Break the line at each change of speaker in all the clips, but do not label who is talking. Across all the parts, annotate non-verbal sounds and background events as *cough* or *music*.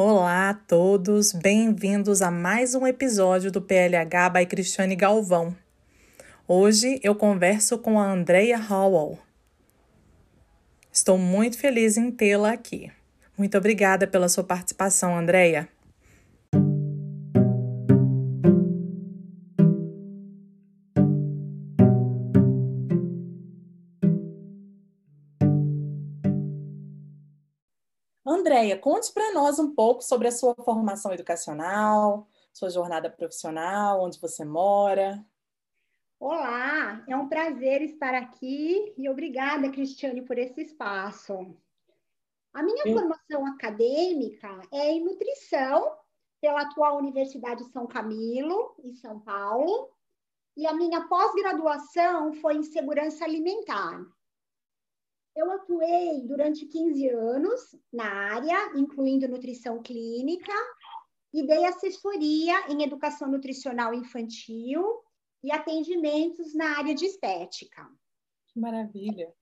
Olá a todos, bem-vindos a mais um episódio do PLH by Cristiane Galvão. Hoje eu converso com a Andrea Howell. Estou muito feliz em tê-la aqui. Muito obrigada pela sua participação, Andrea. Andréia, conte para nós um pouco sobre a sua formação educacional, sua jornada profissional, onde você mora.
Olá, é um prazer estar aqui e obrigada, Cristiane, por esse espaço. A minha Sim. formação acadêmica é em nutrição pela atual Universidade de São Camilo, em São Paulo, e a minha pós-graduação foi em segurança alimentar. Eu atuei durante 15 anos na área, incluindo nutrição clínica, e dei assessoria em educação nutricional infantil e atendimentos na área de estética.
Que maravilha!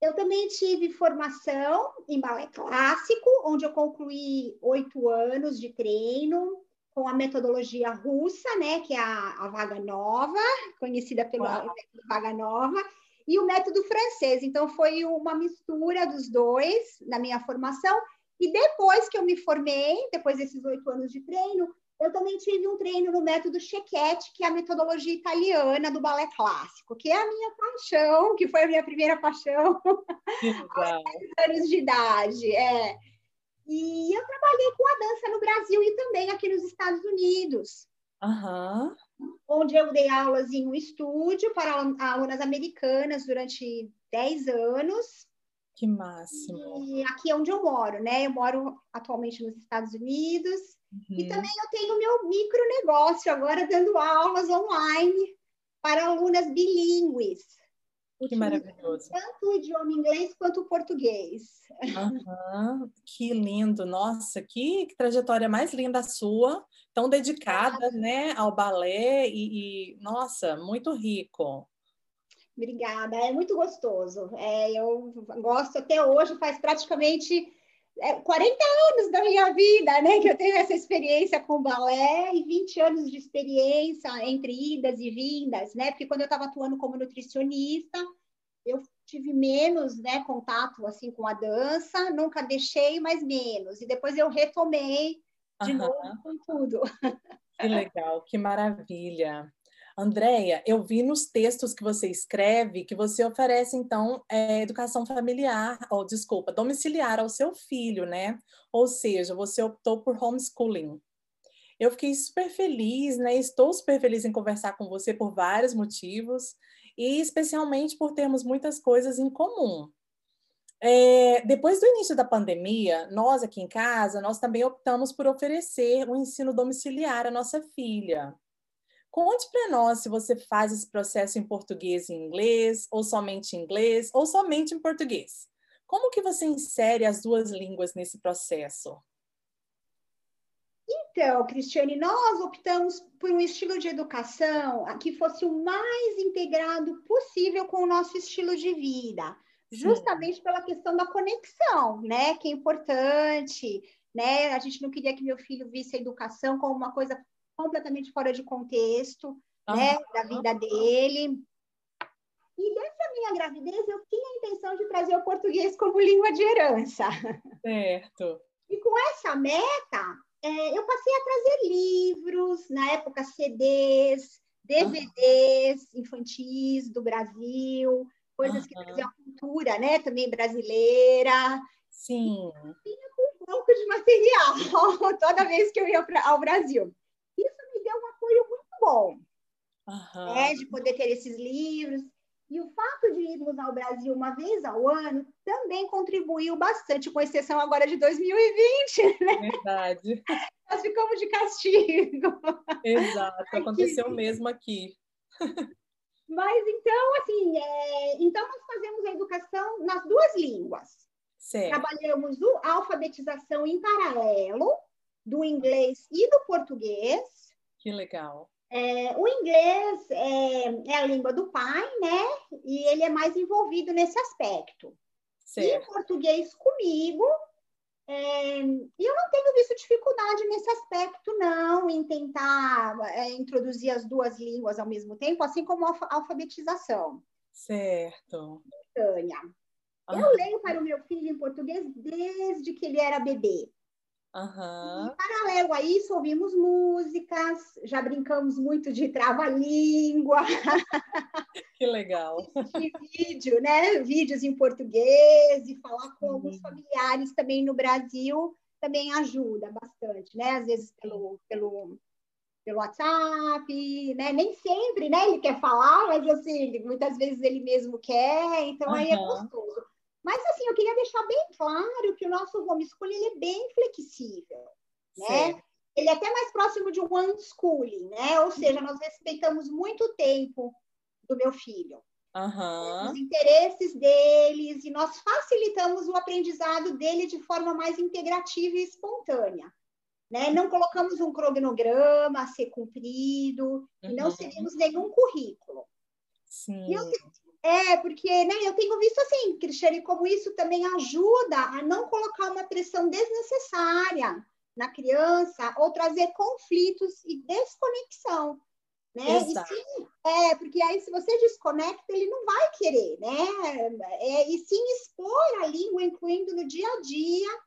Eu também tive formação em balé clássico, onde eu concluí oito anos de treino com a metodologia russa, né, que é a, a vaga nova, conhecida pela vaga nova, e o método francês. Então, foi uma mistura dos dois na minha formação. E depois que eu me formei, depois desses oito anos de treino, eu também tive um treino no método Chequete, que é a metodologia italiana do balé clássico, que é a minha paixão, que foi a minha primeira paixão *laughs* aos 10 anos de idade. É. E eu trabalhei com a dança no Brasil e também aqui nos Estados Unidos.
Uhum
onde eu dei aulas em um estúdio para alunas americanas durante 10 anos.
Que máximo!
E aqui é onde eu moro, né? Eu moro atualmente nos Estados Unidos. Uhum. E também eu tenho meu micro negócio agora dando aulas online para alunas bilíngues.
Que maravilhoso.
Tanto o idioma inglês quanto o português.
Uhum, que lindo. Nossa, que, que, trajetória mais linda a sua. Tão dedicada né, ao balé e, e, nossa, muito rico.
Obrigada, é muito gostoso. É, eu gosto até hoje, faz praticamente 40 é, anos da minha vida, né, que eu tenho essa experiência com balé e 20 anos de experiência entre idas e vindas, né, porque quando eu estava atuando como nutricionista, eu tive menos, né, contato, assim, com a dança, nunca deixei, mas menos, e depois eu retomei de uhum. novo com tudo.
Que legal, que maravilha. Andréia, eu vi nos textos que você escreve que você oferece, então, é, educação familiar, ou desculpa, domiciliar ao seu filho, né? Ou seja, você optou por homeschooling. Eu fiquei super feliz, né? Estou super feliz em conversar com você por vários motivos, e especialmente por termos muitas coisas em comum. É, depois do início da pandemia, nós aqui em casa, nós também optamos por oferecer o um ensino domiciliar à nossa filha. Conte para nós se você faz esse processo em português e inglês, ou somente em inglês, ou somente em português. Como que você insere as duas línguas nesse processo?
Então, Cristiane, nós optamos por um estilo de educação que fosse o mais integrado possível com o nosso estilo de vida, justamente Sim. pela questão da conexão, né? Que é importante, né? A gente não queria que meu filho visse a educação como uma coisa completamente fora de contexto, uhum. né, da vida dele. E dessa minha gravidez, eu tinha a intenção de trazer o português como língua de herança.
Certo.
E com essa meta, é, eu passei a trazer livros, na época CDs, DVDs infantis do Brasil, coisas uhum. que traziam a cultura, né, também brasileira.
Sim.
E tinha um pouco de material *laughs* toda vez que eu ia pra, ao Brasil deu um apoio muito bom, uhum. né, de poder ter esses livros. E o fato de irmos ao Brasil uma vez ao ano também contribuiu bastante, com exceção agora de 2020, né?
Verdade.
Nós ficamos de castigo.
Exato, aconteceu aqui. mesmo aqui.
Mas então, assim, é... então nós fazemos a educação nas duas línguas.
Certo.
Trabalhamos a alfabetização em paralelo do inglês e do português
que legal.
É, o inglês é, é, a língua do pai, né? E ele é mais envolvido nesse aspecto.
Certo.
E o português comigo É, e eu não tenho visto dificuldade nesse aspecto, não, em tentar é, introduzir as duas línguas ao mesmo tempo, assim como a alfabetização.
Certo.
Tânia. Ah. Eu leio para o meu filho em português desde que ele era bebê.
Uhum.
E, paralelo a isso, ouvimos músicas, já brincamos muito de trava-língua.
Que legal.
De vídeo, né? Vídeos em português e falar com alguns familiares também no Brasil também ajuda bastante, né? Às vezes pelo, pelo, pelo WhatsApp, né? Nem sempre, né? Ele quer falar, mas assim, muitas vezes ele mesmo quer, então uhum. aí é gostoso. Mas, assim, eu queria deixar bem claro que o nosso homeschooling ele é bem flexível, né? Ele é até mais próximo de um unschooling, né? Ou seja, nós respeitamos muito o tempo do meu filho.
Uhum.
Os interesses deles e nós facilitamos o aprendizado dele de forma mais integrativa e espontânea. Né? Não colocamos um cronograma a ser cumprido uhum. e não seguimos nenhum currículo.
Sim. Eu,
é, porque né, eu tenho visto assim, Cristiane, como isso também ajuda a não colocar uma pressão desnecessária na criança ou trazer conflitos e desconexão. Né?
Exato.
E sim, é, porque aí se você desconecta, ele não vai querer, né? É, e sim expor a língua, incluindo no dia a dia,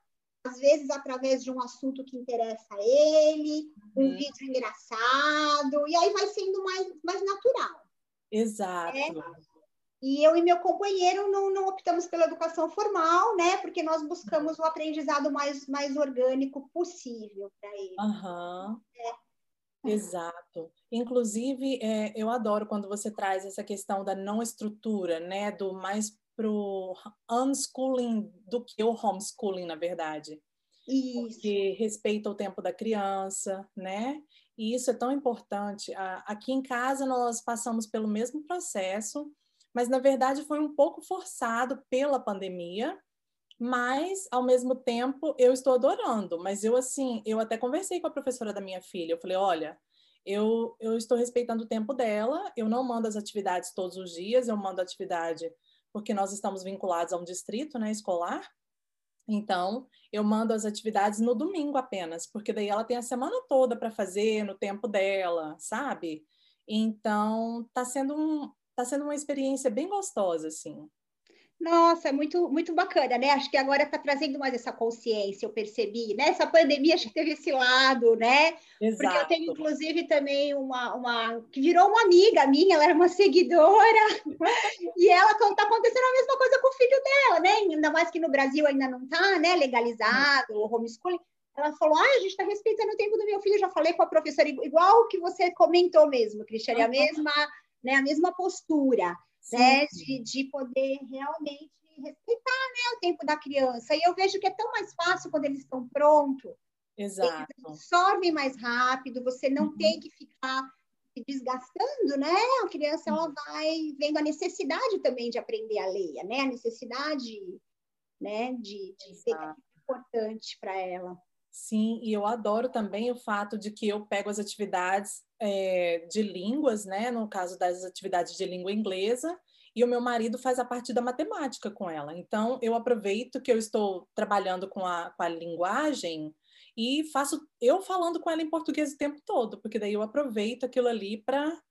às vezes através de um assunto que interessa a ele, um uhum. vídeo engraçado, e aí vai sendo mais, mais natural.
Exato.
É, e eu e meu companheiro não, não optamos pela educação formal, né? Porque nós buscamos o aprendizado mais, mais orgânico possível para ele.
Uhum. É. Exato. Inclusive, é, eu adoro quando você traz essa questão da não estrutura, né? Do mais pro unschooling do que o homeschooling, na verdade.
Isso.
Que respeita o tempo da criança, né? E isso é tão importante. Aqui em casa nós passamos pelo mesmo processo mas na verdade foi um pouco forçado pela pandemia, mas ao mesmo tempo eu estou adorando. Mas eu assim, eu até conversei com a professora da minha filha, eu falei, olha, eu, eu estou respeitando o tempo dela, eu não mando as atividades todos os dias, eu mando atividade porque nós estamos vinculados a um distrito né, escolar. Então, eu mando as atividades no domingo apenas, porque daí ela tem a semana toda para fazer no tempo dela, sabe? Então, está sendo um, está sendo uma experiência bem gostosa, assim.
Nossa, é muito, muito bacana, né? Acho que agora está trazendo mais essa consciência, eu percebi, né? Essa pandemia acho que teve esse lado, né?
Exato.
Porque eu tenho, inclusive, também uma, uma que virou uma amiga minha, ela era uma *laughs* seguidora, e ela está acontecendo a mesma coisa com o filho dela, né? Ainda mais que no Brasil ainda não está né, legalizado o homeschooling. Ela falou: ah, a gente está respeitando o tempo do meu filho. Eu já falei com a professora, igual que você comentou mesmo, Cristiane, a mesma né, a mesma postura, né, de, de poder realmente respeitar né, o tempo da criança. E eu vejo que é tão mais fácil quando eles estão prontos.
Exato.
Eles absorvem mais rápido, você não uhum. tem que ficar se desgastando, né? A criança ela uhum. vai vendo a necessidade também de aprender a ler, né? A necessidade, né, de, de ser importante para ela.
Sim, e eu adoro também o fato de que eu pego as atividades é, de línguas, né? No caso das atividades de língua inglesa, e o meu marido faz a parte da matemática com ela. Então, eu aproveito que eu estou trabalhando com a, com a linguagem e faço eu falando com ela em português o tempo todo, porque daí eu aproveito aquilo ali para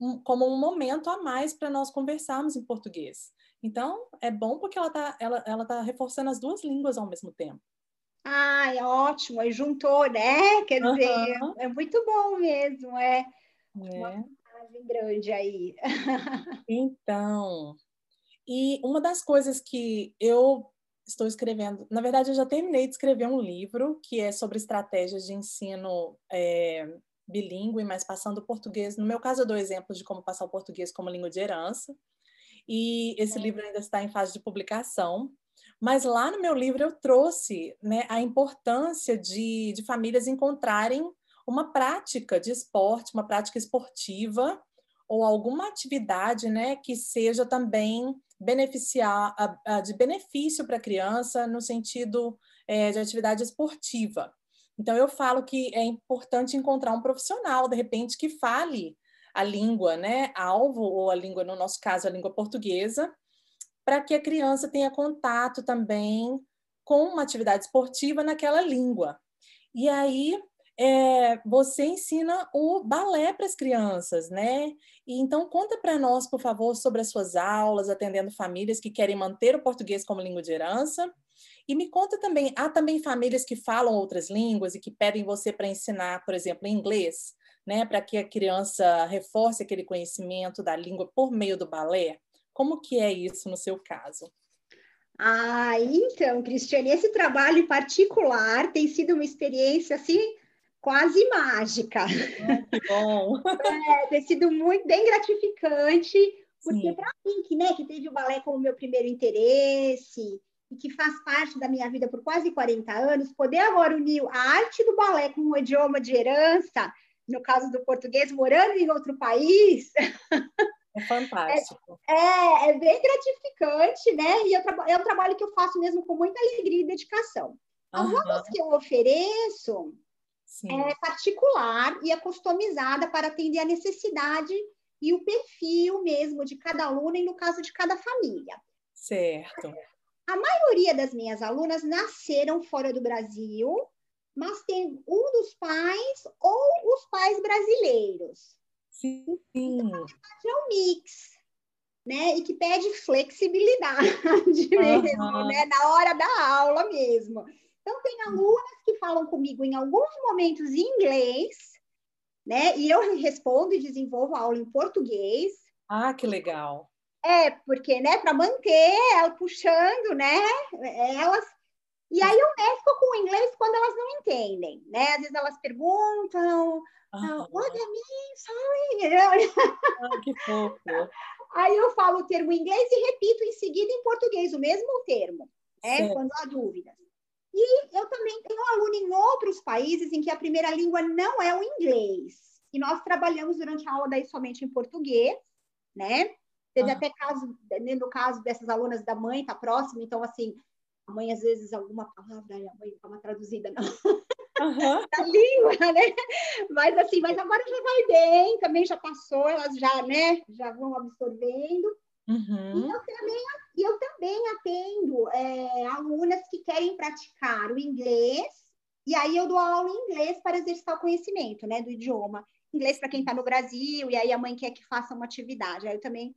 um, como um momento a mais para nós conversarmos em português. Então, é bom porque ela está ela, ela tá reforçando as duas línguas ao mesmo tempo.
Ah, é ótimo, aí juntou, né? Quer uhum. dizer, é muito bom mesmo, é, é. uma vantagem grande aí. *laughs*
Então, e uma das coisas que eu estou escrevendo, na verdade, eu já terminei de escrever um livro que é sobre estratégias de ensino é, bilíngue, mas passando o português. No meu caso, eu dou exemplos de como passar o português como língua de herança. E esse é. livro ainda está em fase de publicação. Mas lá no meu livro eu trouxe né, a importância de, de famílias encontrarem uma prática de esporte, uma prática esportiva ou alguma atividade né, que seja também beneficiar de benefício para a criança no sentido é, de atividade esportiva. Então eu falo que é importante encontrar um profissional de repente que fale a língua, né, alvo ou a língua no nosso caso a língua portuguesa, para que a criança tenha contato também com uma atividade esportiva naquela língua. E aí é, você ensina o balé para as crianças, né? E então conta para nós, por favor, sobre as suas aulas, atendendo famílias que querem manter o português como língua de herança. E me conta também, há também famílias que falam outras línguas e que pedem você para ensinar, por exemplo, inglês, né, para que a criança reforce aquele conhecimento da língua por meio do balé. Como que é isso no seu caso?
Ah, então, Cristiane, esse trabalho em particular tem sido uma experiência assim quase mágica.
Ah, que bom! *laughs*
É, tem sido muito bem gratificante, porque para mim, que, né, que teve o balé como meu primeiro interesse e que faz parte da minha vida por quase 40 anos, poder agora unir a arte do balé com o idioma de herança, no caso do português, morando em outro país. *laughs*
É fantástico.
É, é, é bem gratificante, né? E é um trabalho que eu faço mesmo com muita alegria e dedicação. As uhum. aulas que eu ofereço Sim. é particular e é customizada para atender a necessidade e o perfil mesmo de cada aluno e no caso de cada família.
Certo.
A maioria das minhas alunas nasceram fora do Brasil, mas tem um dos pais ou os pais brasileiros.
Sim. Então,
é um mix, né? E que pede flexibilidade *laughs* uhum. mesmo, né? Na hora da aula mesmo. Então, tem alunas que falam comigo em alguns momentos em inglês, né? E eu respondo e desenvolvo a aula em português.
Ah, que legal.
É, porque, né, para manter ela puxando, né, elas. E aí eu mesclo com o inglês quando elas não entendem, né? Às vezes elas perguntam, ah, what I mean, sorry. *laughs*
Ah, que fofo.
Aí eu falo o termo em inglês e repito em seguida em português o mesmo termo, né? Quando há dúvidas. E eu também tenho aluno em outros países em que a primeira língua não é o inglês. E nós trabalhamos durante a aula daí somente em português, né? Teve ah. até caso, né, no caso dessas alunas da mãe, tá próxima, então assim, a mãe às vezes alguma palavra, a mãe dá uma traduzida na, uhum. *laughs* na língua, né? Mas assim, mas agora já vai bem, também já passou, elas já, né, já vão absorvendo.
Uhum.
E eu também, eu também atendo é, alunas que querem praticar o inglês, e aí eu dou aula em inglês para exercitar o conhecimento né, do idioma. Inglês para quem está no Brasil, e aí a mãe quer que faça uma atividade. Aí eu também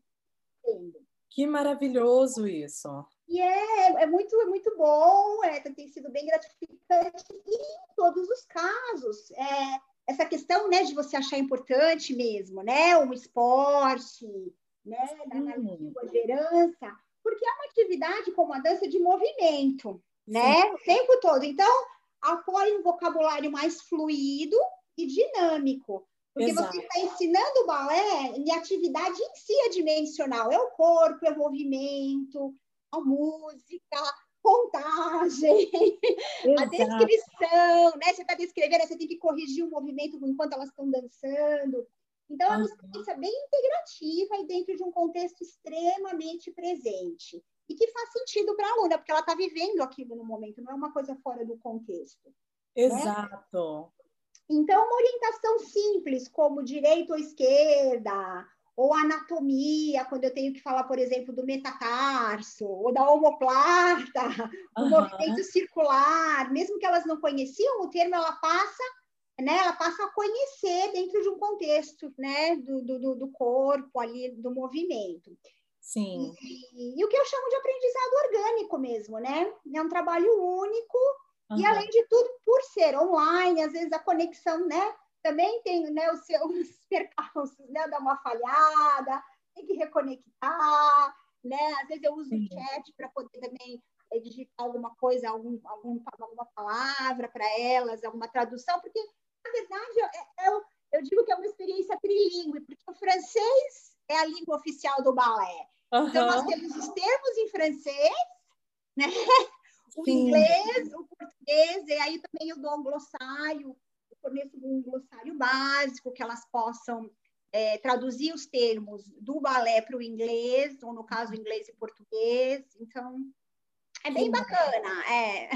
atendo.
Que maravilhoso isso!
E é, é, muito, é muito bom, é, tem sido bem gratificante e em todos os casos. É, essa questão né, de você achar importante mesmo, né? Um esporte, né, na, língua de herança, porque é uma atividade como a dança de movimento, né, Sim. o tempo todo. Então, apoia um vocabulário mais fluido e dinâmico, porque Exato. você está ensinando o balé e a atividade em si é dimensional, é o corpo, é o movimento, a música, contagem, *laughs* Exato. a descrição, né? Você está descrevendo, você tem que corrigir o movimento enquanto elas estão dançando. Então, é uma experiência bem integrativa e dentro de um contexto extremamente presente. E que faz sentido para a aluna, porque ela está vivendo aquilo no momento, não é uma coisa fora do contexto.
Né? Exato. Né?
Então, uma orientação simples, como direita ou esquerda, ou anatomia, quando eu tenho que falar, por exemplo, do metatarso, ou da omoplata, o uhum. movimento circular, mesmo que elas não conheciam o termo, ela passa né, ela passa a conhecer dentro de um contexto, né, do, do, do corpo ali, do movimento.
Sim.
E, e, o que eu chamo de aprendizado orgânico mesmo, né? É um trabalho único uhum. e, além de tudo, por ser online, às vezes a conexão, né, também tem né, os seus *laughs* percalços, né, dar uma falhada, tem que reconectar, né? Às vezes eu uso Sim. o chat para poder também digitar alguma coisa, algum, algum, alguma palavra para elas, alguma tradução, porque na verdade, é, é, eu, eu digo que é uma experiência trilingue, porque o francês é a língua oficial do balé. Uhum. Então, nós temos os termos em francês, né? *laughs* o Sim. inglês, o português, e aí também eu dou um glossário, eu forneço um glossário básico, que elas possam é, traduzir os termos do balé para o inglês, ou no caso, inglês e português. Então, é bem bacana, é.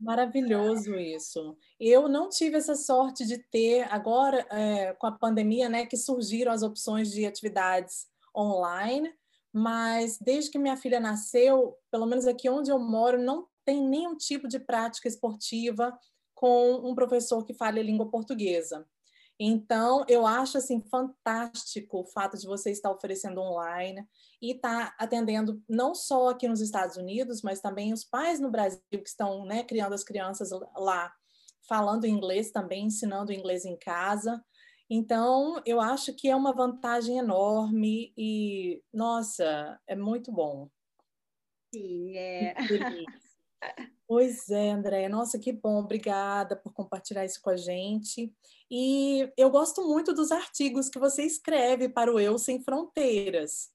Maravilhoso isso. Eu não tive essa sorte de ter, agora, é, com a pandemia, né, que surgiram as opções de atividades online, mas desde que minha filha nasceu, pelo menos aqui onde eu moro, não tem nenhum tipo de prática esportiva com um professor que fale a língua portuguesa. Então, eu acho assim fantástico o fato de você estar oferecendo online e estar atendendo não só aqui nos Estados Unidos, mas também os pais no Brasil que estão né, criando as crianças lá, falando inglês também, ensinando inglês em casa. Então, eu acho que é uma vantagem enorme e, nossa, é muito bom.
Sim, é. *laughs*
Pois é, André. Nossa, que bom. Obrigada por compartilhar isso com a gente. E eu gosto muito dos artigos que você escreve para o Eu Sem Fronteiras.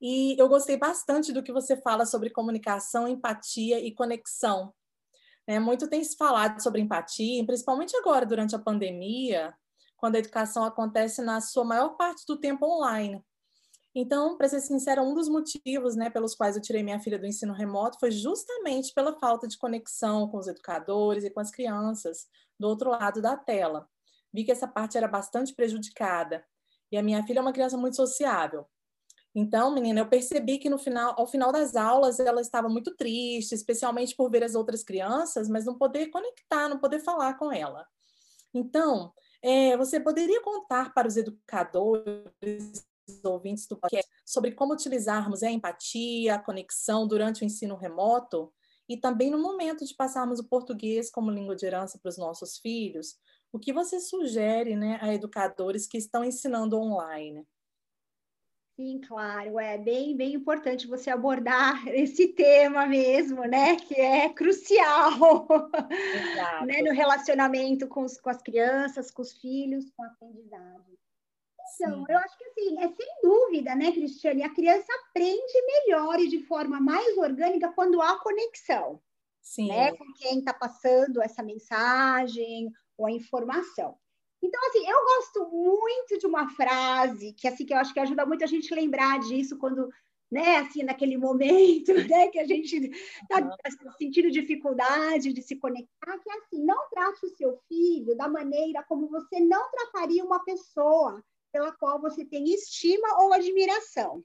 E eu gostei bastante do que você fala sobre comunicação, empatia e conexão. É, muito tem se falado sobre empatia, principalmente agora, durante a pandemia, quando a educação acontece na sua maior parte do tempo online. Então, para ser sincera, um dos motivos né, pelos quais eu tirei minha filha do ensino remoto foi justamente pela falta de conexão com os educadores e com as crianças do outro lado da tela. Vi que essa parte era bastante prejudicada. E a minha filha é uma criança muito sociável. Então, menina, eu percebi que no final, ao final das aulas ela estava muito triste, especialmente por ver as outras crianças, mas não poder conectar, não poder falar com ela. Então, é, você poderia contar para os educadores ouvintes do podcast sobre como utilizarmos a empatia, a conexão durante o ensino remoto e também no momento de passarmos o português como língua de herança para os nossos filhos. O que você sugere né, a educadores que estão ensinando online?
Sim, claro, é bem, bem importante você abordar *laughs* esse tema mesmo, né? Que é crucial *laughs* né? no relacionamento com, os, com as crianças, com os filhos, com a aprendizagem. Então, eu acho que assim, é sem dúvida, né, Cristiane? A criança aprende melhor e de forma mais orgânica quando há conexão. Sim. Né, com quem está passando essa mensagem ou a informação. Então, assim, eu gosto muito de uma frase que, assim, que eu acho que ajuda muito a gente lembrar disso quando, né, assim, naquele momento, *laughs* né, que a gente está uhum. sentindo dificuldade de se conectar, que é assim, não trate o seu filho da maneira como você não trataria uma pessoa pela qual você tem estima ou admiração.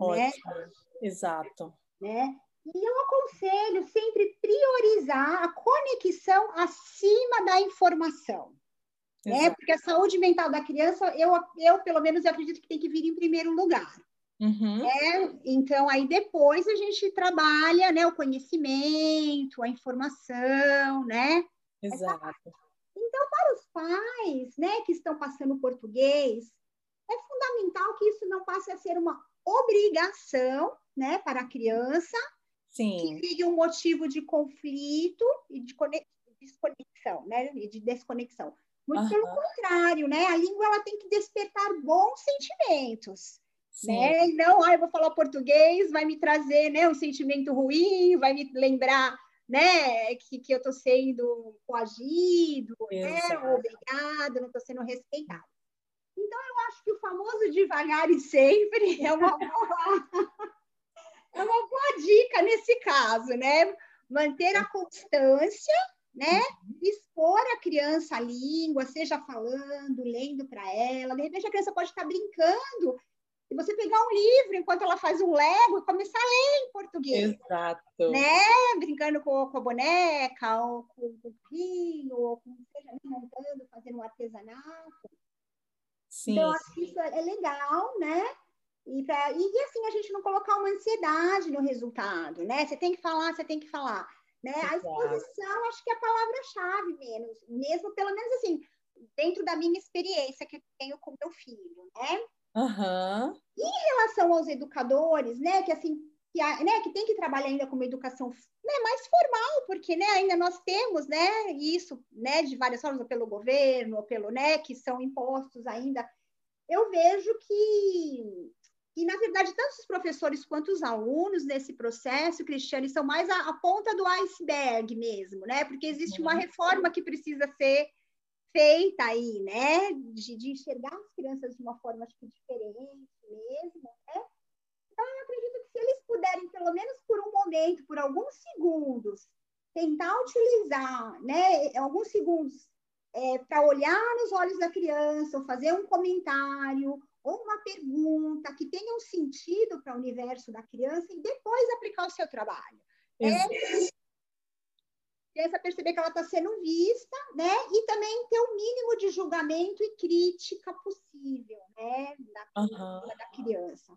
Né? Ótimo. Né? Exato.
Né? E eu aconselho sempre priorizar a conexão acima da informação. Né? Porque a saúde mental da criança, eu, eu pelo menos eu acredito que tem que vir em primeiro lugar. Uhum. Né? Então, aí depois a gente trabalha né, o conhecimento, a informação, né?
Exato. Essa
para os pais né, que estão passando português, é fundamental que isso não passe a ser uma obrigação né, para a criança, Sim. que vire um motivo de conflito e de desconexão, né, e de desconexão. Muito uhum. pelo contrário, né? A língua ela tem que despertar bons sentimentos. Sim. Né? Não, ah, eu vou falar português, vai me trazer né, um sentimento ruim, vai me lembrar né, que, que eu estou sendo coagido, né, obrigado, não estou sendo respeitado. Então, eu acho que o famoso devagar e sempre *laughs* é uma boa, é uma boa dica nesse caso, né? Manter a constância, né? Uhum. Expor a criança a língua, seja falando, lendo para ela. De repente, a criança pode estar brincando e você pegar um livro enquanto ela faz um Lego e começar a ler em português.
Exato.
Né? Brincando com, com a boneca, ou com o rio, ou com, seja, montando, fazendo um artesanato. Sim. Então, acho que isso é, é legal, né? E, pra, e, e, assim, a gente não colocar uma ansiedade no resultado, né? Você tem que falar, você tem que falar. Né? A exposição, acho que é a palavra-chave menos, mesmo, pelo menos assim, dentro da minha experiência que eu tenho com meu filho, né?
Uhum.
Em relação aos educadores, né, que assim, que, né, que tem que trabalhar ainda com uma educação né, mais formal, porque né, ainda nós temos né, isso né, de várias formas, ou pelo governo, ou pelo né, que são impostos ainda. Eu vejo que, que, na verdade, tanto os professores quanto os alunos nesse processo, Cristiane, são mais a, a ponta do iceberg mesmo, né? Porque existe uma uhum. reforma que precisa ser feita aí, né? De, de, enxergar as crianças de uma forma acho que diferente mesmo, né? Então eu acredito que se eles puderem, pelo menos por um momento, por alguns segundos, tentar utilizar, né? Alguns segundos é, para olhar nos olhos da criança, ou fazer um comentário, ou uma pergunta que tenha um sentido para o universo da criança e depois aplicar o seu trabalho. É, criança perceber que ela está sendo vista, né? E também ter o mínimo de julgamento e crítica possível, né? Da, uhum. da criança.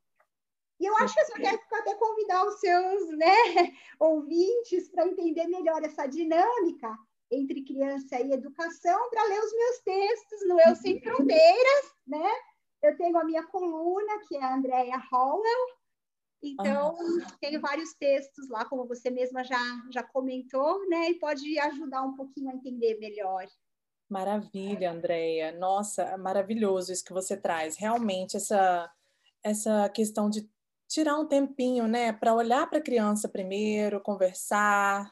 E eu acho que eu quero até convidar os seus *laughs* né, ouvintes para entender melhor essa dinâmica entre criança e educação, para ler os meus textos no Eu Sem Fronteiras, né? Eu tenho a minha coluna, que é a Andrea Howell, então, uhum. tenho vários textos lá, como você mesma já, já comentou, né? E pode ajudar um pouquinho a entender melhor.
Maravilha, Andréia. Nossa, maravilhoso isso que você traz. Realmente, essa, essa questão de tirar um tempinho, né, para olhar para a criança primeiro, conversar,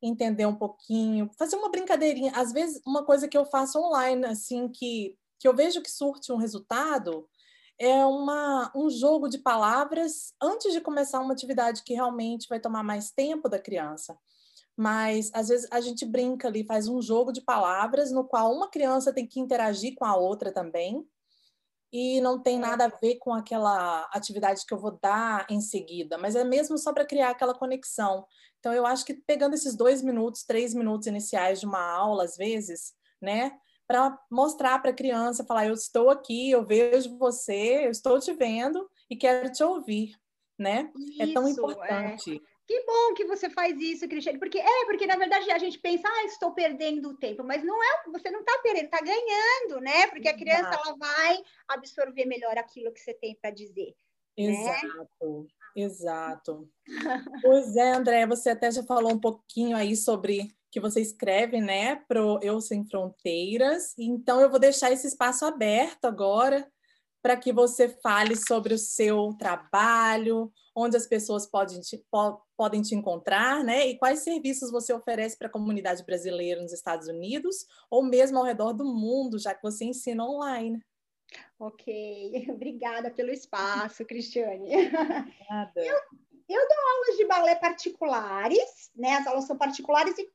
entender um pouquinho, fazer uma brincadeirinha. Às vezes, uma coisa que eu faço online, assim, que, que eu vejo que surte um resultado, é uma, um jogo de palavras antes de começar uma atividade que realmente vai tomar mais tempo da criança. Mas às vezes a gente brinca ali, faz um jogo de palavras no qual uma criança tem que interagir com a outra também. E não tem nada a ver com aquela atividade que eu vou dar em seguida, mas é mesmo só para criar aquela conexão. Então, eu acho que pegando esses dois minutos, três minutos iniciais de uma aula, às vezes, né, para mostrar para a criança, falar: eu estou aqui, eu vejo você, eu estou te vendo e quero te ouvir, né? Isso, é tão importante.
É. Que bom que você faz isso, Cristiane, porque é, porque na verdade a gente pensa, ah, estou perdendo o tempo, mas não é, você não está perdendo, está ganhando, né? Porque a criança ela vai absorver melhor aquilo que você tem para dizer.
Né? Exato, né? exato. pois é, André, você até já falou um pouquinho aí sobre que você escreve, né, pro Eu Sem Fronteiras. Então eu vou deixar esse espaço aberto agora para que você fale sobre o seu trabalho, onde as pessoas podem te, po, podem te encontrar, né? E quais serviços você oferece para a comunidade brasileira nos Estados Unidos ou mesmo ao redor do mundo, já que você ensina online.
Ok, *laughs* obrigada pelo espaço, Cristiane. Nada. Eu, eu dou aulas de balé particulares, né? As aulas são particulares e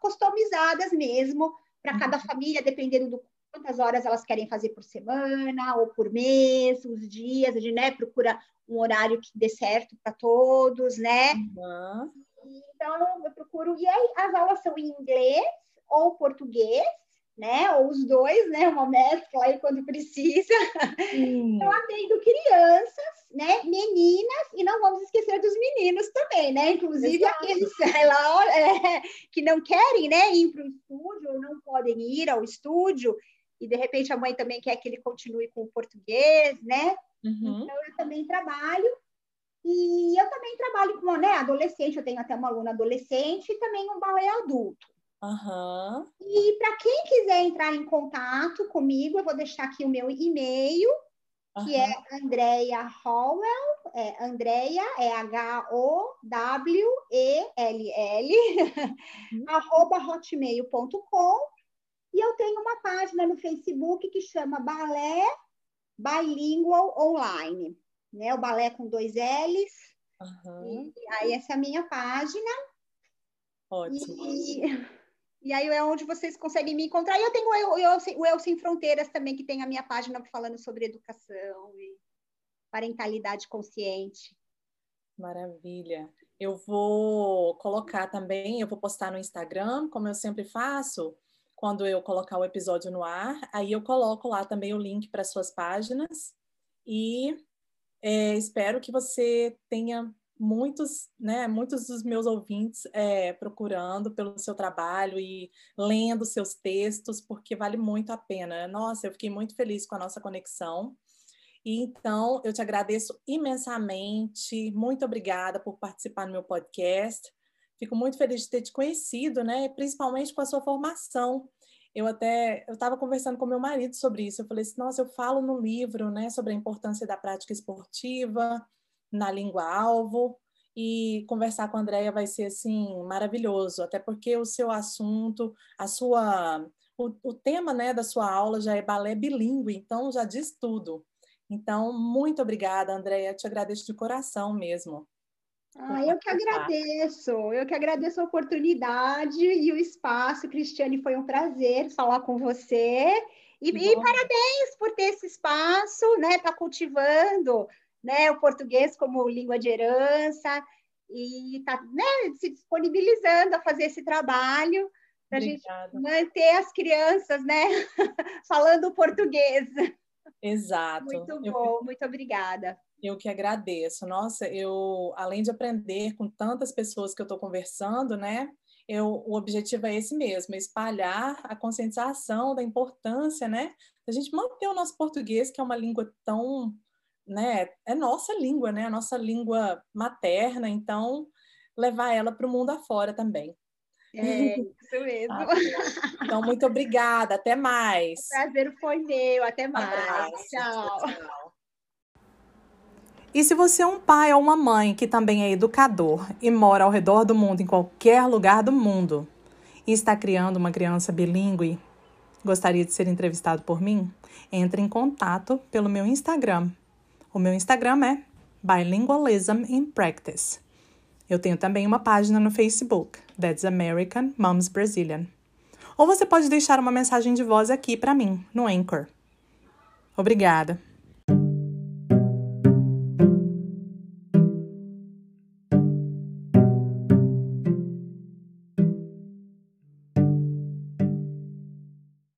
customizadas mesmo para cada uhum. família, dependendo do quantas horas elas querem fazer por semana ou por mês, os dias, a gente né, procura um horário que dê certo para todos, né? Uhum. Então, eu procuro. E aí, as aulas são em inglês ou português, né? Ou os dois, né? Uma mescla aí quando precisa. Eu atendo crianças, né? Meninas, e não vamos esquecer dos meninos também, né? Inclusive Exato. aqueles *laughs* lá, é, que não querem, né? Ir para o estúdio, ou não podem ir ao estúdio, e de repente a mãe também quer que ele continue com o português, né? Uhum. Então eu também trabalho. E eu também trabalho com né, adolescente, eu tenho até uma aluna adolescente e também um balé adulto. Uhum. E para quem quiser entrar em contato comigo, eu vou deixar aqui o meu e-mail, uhum. que é Andrea Howell, é Andrea, é H-O-W-E-L-L, uhum. *laughs* arroba hotmail.com. E eu tenho uma página no Facebook que chama Balé Bilingual Online, né? O balé com dois L's. Uhum. E aí essa é a minha página. Ótimo. E... *laughs* E aí é onde vocês conseguem me encontrar. E eu tenho o Eu, o eu Sem Fronteiras também, que tem a minha página falando sobre educação e parentalidade consciente.
Maravilha. Eu vou colocar também, eu vou postar no Instagram, como eu sempre faço, quando eu colocar o episódio no ar. Aí eu coloco lá também o link para suas páginas. E é, espero que você tenha muitos, né, muitos dos meus ouvintes é, procurando pelo seu trabalho e lendo seus textos, porque vale muito a pena. Nossa, eu fiquei muito feliz com a nossa conexão. E então, eu te agradeço imensamente. Muito obrigada por participar no meu podcast. Fico muito feliz de ter te conhecido, né? Principalmente com a sua formação. Eu até eu estava conversando com meu marido sobre isso. Eu falei assim, nossa, eu falo no livro, né, sobre a importância da prática esportiva, na língua alvo e conversar com a Andrea vai ser assim maravilhoso, até porque o seu assunto, a sua o, o tema, né, da sua aula já é balé bilíngue, então já diz tudo. Então, muito obrigada, Andréia, te agradeço de coração mesmo.
Ah, eu que agradeço, eu que agradeço a oportunidade e o espaço, Cristiane, foi um prazer falar com você. E, e parabéns por ter esse espaço, né? Tá cultivando né, o português como língua de herança. e está né, se disponibilizando a fazer esse trabalho para a gente manter as crianças, né, *laughs* falando português.
Exato.
Muito bom, eu, muito obrigada.
Eu que agradeço. Nossa, eu além de aprender com tantas pessoas que eu estou conversando, né? Eu, o objetivo é esse mesmo, espalhar a conscientização da importância, né? A gente manter o nosso português, que é uma língua tão, né? É nossa língua, né? A nossa língua materna, então levar ela para o mundo afora também.
É, isso mesmo. *laughs* Tá
então, muito obrigada. Até mais.
O prazer foi meu. Até mais. tchau. tchau.
E se você é um pai ou uma mãe que também é educador e mora ao redor do mundo, em qualquer lugar do mundo, e está criando uma criança bilíngue, gostaria de ser entrevistado por mim? Entre em contato pelo meu Instagram. O meu Instagram é Bilingualism in Practice. Eu tenho também uma página no Facebook, That's American Moms Brazilian. Ou você pode deixar uma mensagem de voz aqui para mim, no Anchor. Obrigada.